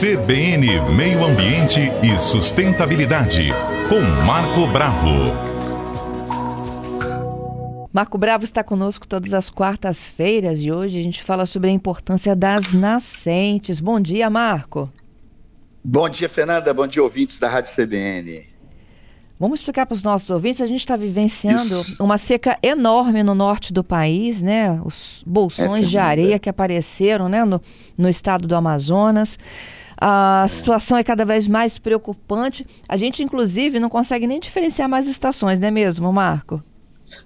CBN Meio Ambiente e Sustentabilidade, com Marco Bravo. Marco Bravo está conosco todas as quartas-feiras e hoje a gente fala sobre a importância das nascentes. Bom dia, Marco. Bom dia, Fernanda. Bom dia, ouvintes da Rádio CBN. Vamos explicar para os nossos ouvintes, a gente está vivenciando Isso. uma seca enorme no norte do país, né? Os bolsões é, de areia que apareceram né? no, no estado do Amazonas. A é. situação é cada vez mais preocupante. A gente, inclusive, não consegue nem diferenciar mais estações, não é mesmo, Marco?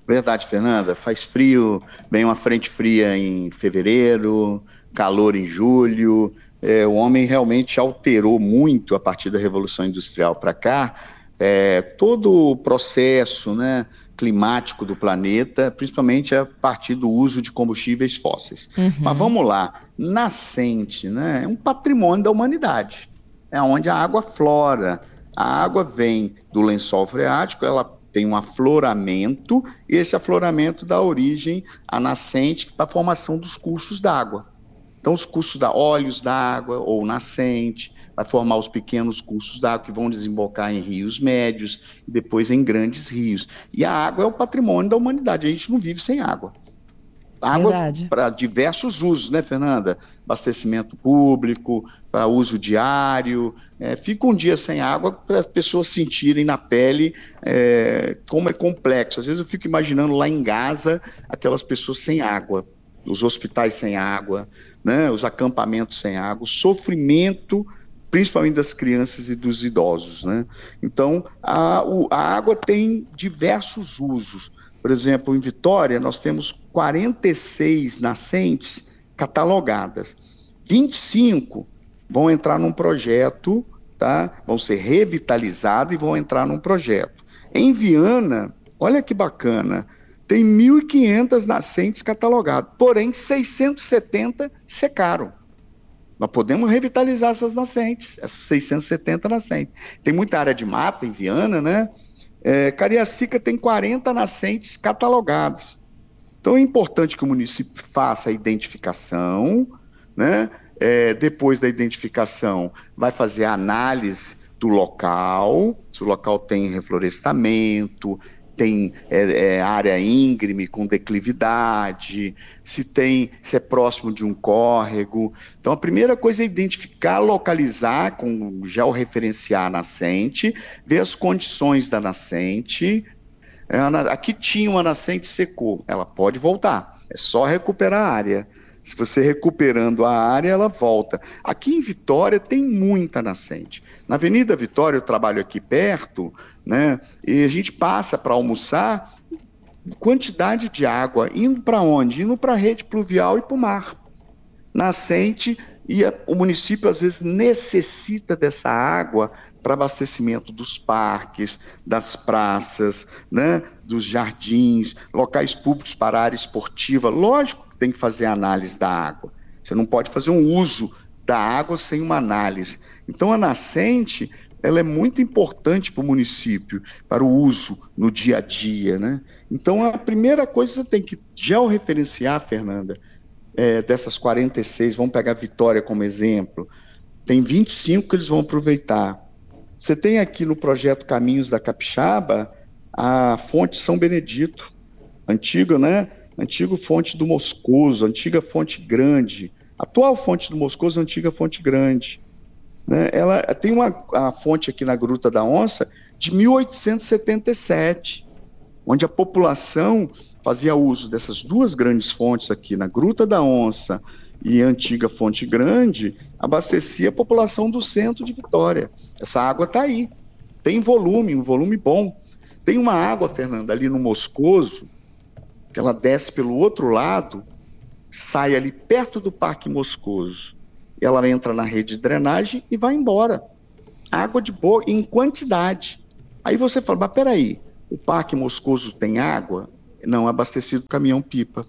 Verdade, Fernanda. Faz frio, vem uma frente fria em fevereiro, calor em julho. É, o homem realmente alterou muito a partir da Revolução Industrial para cá é, todo o processo né, climático do planeta, principalmente a partir do uso de combustíveis fósseis. Uhum. Mas vamos lá, nascente né, é um patrimônio da humanidade, é onde a água flora. A água vem do lençol freático, ela tem um afloramento, e esse afloramento dá origem à nascente para a formação dos cursos d'água. Então, os cursos da óleos da água ou nascente, vai formar os pequenos cursos d'água que vão desembocar em rios médios e depois em grandes rios. E a água é o patrimônio da humanidade, a gente não vive sem água. Água para diversos usos, né, Fernanda? Abastecimento público, para uso diário. É, fica um dia sem água para as pessoas sentirem na pele é, como é complexo. Às vezes eu fico imaginando lá em Gaza aquelas pessoas sem água, os hospitais sem água, né, os acampamentos sem água, o sofrimento principalmente das crianças e dos idosos. Né? Então, a, o, a água tem diversos usos. Por exemplo, em Vitória, nós temos 46 nascentes catalogadas. 25 vão entrar num projeto, tá? vão ser revitalizadas e vão entrar num projeto. Em Viana, olha que bacana, tem 1.500 nascentes catalogadas, porém 670 secaram. Nós podemos revitalizar essas nascentes, essas 670 nascentes. Tem muita área de mata em Viana, né? É, Cariacica tem 40 nascentes catalogadas. Então é importante que o município faça a identificação, né? É, depois da identificação, vai fazer a análise do local, se o local tem reflorestamento, tem é, é, área íngreme com declividade, se tem se é próximo de um córrego. Então a primeira coisa é identificar, localizar com georreferenciar a nascente, ver as condições da nascente. É, aqui tinha uma nascente secou, ela pode voltar. É só recuperar a área. Se você recuperando a área, ela volta. Aqui em Vitória tem muita nascente. Na Avenida Vitória, eu trabalho aqui perto, né? E a gente passa para almoçar quantidade de água indo para onde? Indo para a rede pluvial e para o mar. Nascente e a, o município às vezes necessita dessa água para abastecimento dos parques, das praças, né, dos jardins, locais públicos para área esportiva. Lógico tem que fazer análise da água. Você não pode fazer um uso da água sem uma análise. Então a nascente ela é muito importante para o município, para o uso no dia a dia. Né? Então, a primeira coisa que você tem que georreferenciar, Fernanda, é, dessas 46, vamos pegar Vitória como exemplo, tem 25 que eles vão aproveitar. Você tem aqui no projeto Caminhos da Capixaba a fonte São Benedito, antiga, né? Antigo fonte do Moscoso, antiga fonte grande. Atual fonte do Moscoso, antiga fonte grande. Né? Ela tem uma a fonte aqui na Gruta da Onça de 1877, onde a população fazia uso dessas duas grandes fontes aqui, na Gruta da Onça e antiga Fonte Grande, abastecia a população do centro de Vitória. Essa água está aí, tem volume, um volume bom. Tem uma água, Fernanda, ali no Moscoso, que ela desce pelo outro lado, sai ali perto do Parque Moscoso ela entra na rede de drenagem e vai embora. Água de boa, em quantidade. Aí você fala, mas peraí, o Parque Moscoso tem água? Não, abastecido caminhão-pipa.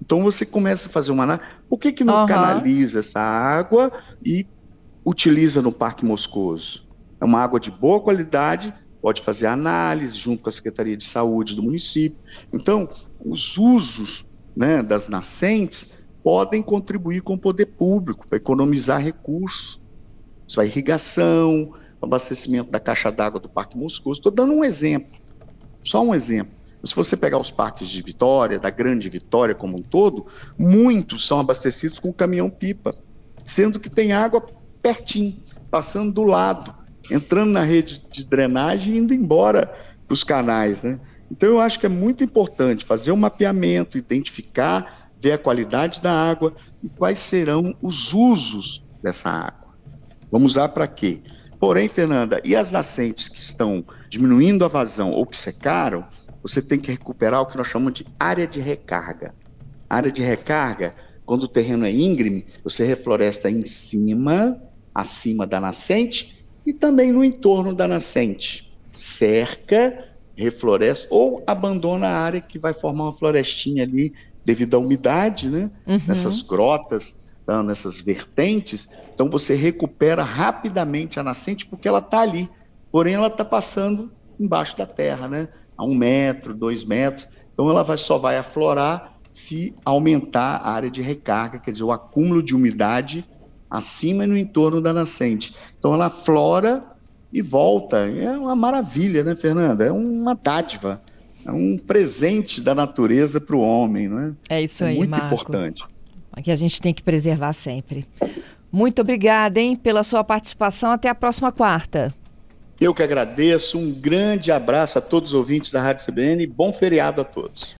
Então você começa a fazer uma análise. Por que, que não uhum. canaliza essa água e utiliza no Parque Moscoso? É uma água de boa qualidade, pode fazer análise junto com a Secretaria de Saúde do município. Então, os usos né, das nascentes podem contribuir com o poder público para economizar recursos. Isso vai irrigação, abastecimento da caixa d'água do Parque Moscoso. Estou dando um exemplo, só um exemplo. Se você pegar os parques de Vitória, da Grande Vitória como um todo, muitos são abastecidos com caminhão-pipa, sendo que tem água pertinho, passando do lado, entrando na rede de drenagem e indo embora para os canais. Né? Então, eu acho que é muito importante fazer um mapeamento, identificar, ver a qualidade da água e quais serão os usos dessa água. Vamos usar para quê? Porém, Fernanda, e as nascentes que estão diminuindo a vazão ou que secaram, você tem que recuperar o que nós chamamos de área de recarga. área de recarga, quando o terreno é íngreme, você refloresta em cima, acima da nascente e também no entorno da nascente. Cerca, refloresta ou abandona a área que vai formar uma florestinha ali devido à umidade, né? Uhum. Nessas grotas, tá? nessas vertentes. Então você recupera rapidamente a nascente porque ela está ali. Porém, ela está passando embaixo da terra, né? a um metro, dois metros. Então ela vai, só vai aflorar se aumentar a área de recarga, quer dizer, o acúmulo de umidade acima e no entorno da nascente. Então ela flora e volta. É uma maravilha, né, Fernanda? É uma dádiva. É um presente da natureza para o homem, não é? É isso é aí, muito Marco. importante. Que a gente tem que preservar sempre. Muito obrigada, hein, pela sua participação. Até a próxima quarta. Eu que agradeço, um grande abraço a todos os ouvintes da Rádio CBN e bom feriado a todos.